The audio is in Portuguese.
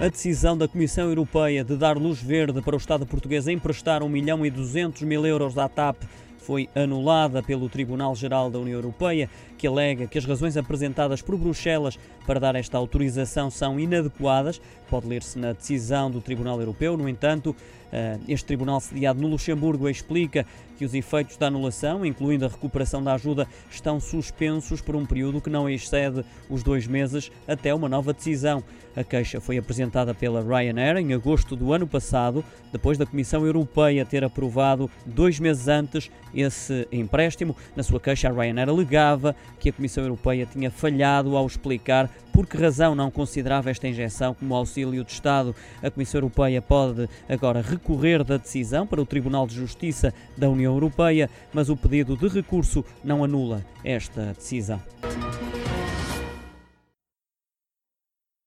A decisão da Comissão Europeia de dar luz verde para o Estado português emprestar 1 milhão e 200 mil euros à TAP foi anulada pelo Tribunal-Geral da União Europeia, que alega que as razões apresentadas por Bruxelas para dar esta autorização são inadequadas. Pode ler-se na decisão do Tribunal Europeu. No entanto, eh, este tribunal sediado no Luxemburgo explica que os efeitos da anulação, incluindo a recuperação da ajuda, estão suspensos por um período que não excede os dois meses até uma nova decisão. A queixa foi apresentada pela Ryanair em agosto do ano passado, depois da Comissão Europeia ter aprovado dois meses antes esse empréstimo. Na sua queixa, a Ryanair alegava que a Comissão Europeia tinha falhado ao explicar por que razão não considerava esta injeção como auxílio de Estado. A Comissão Europeia pode agora recorrer da decisão para o Tribunal de Justiça da União Europeia, mas o pedido de recurso não anula esta decisão.